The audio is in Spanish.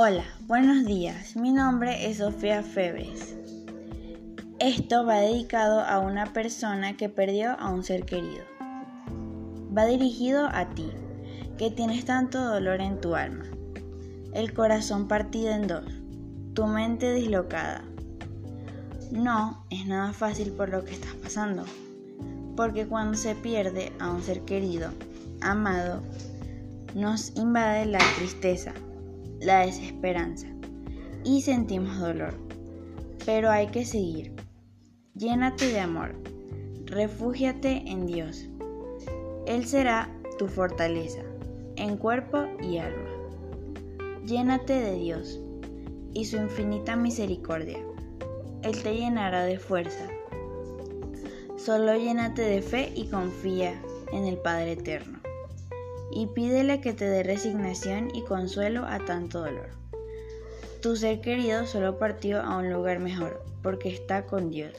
Hola, buenos días. Mi nombre es Sofía Febres. Esto va dedicado a una persona que perdió a un ser querido. Va dirigido a ti, que tienes tanto dolor en tu alma, el corazón partido en dos, tu mente dislocada. No es nada fácil por lo que estás pasando, porque cuando se pierde a un ser querido, amado, nos invade la tristeza la desesperanza y sentimos dolor. Pero hay que seguir. Llénate de amor. Refúgiate en Dios. Él será tu fortaleza, en cuerpo y alma. Llénate de Dios y su infinita misericordia. Él te llenará de fuerza. Solo llénate de fe y confía en el Padre Eterno y pídele que te dé resignación y consuelo a tanto dolor. Tu ser querido solo partió a un lugar mejor, porque está con Dios.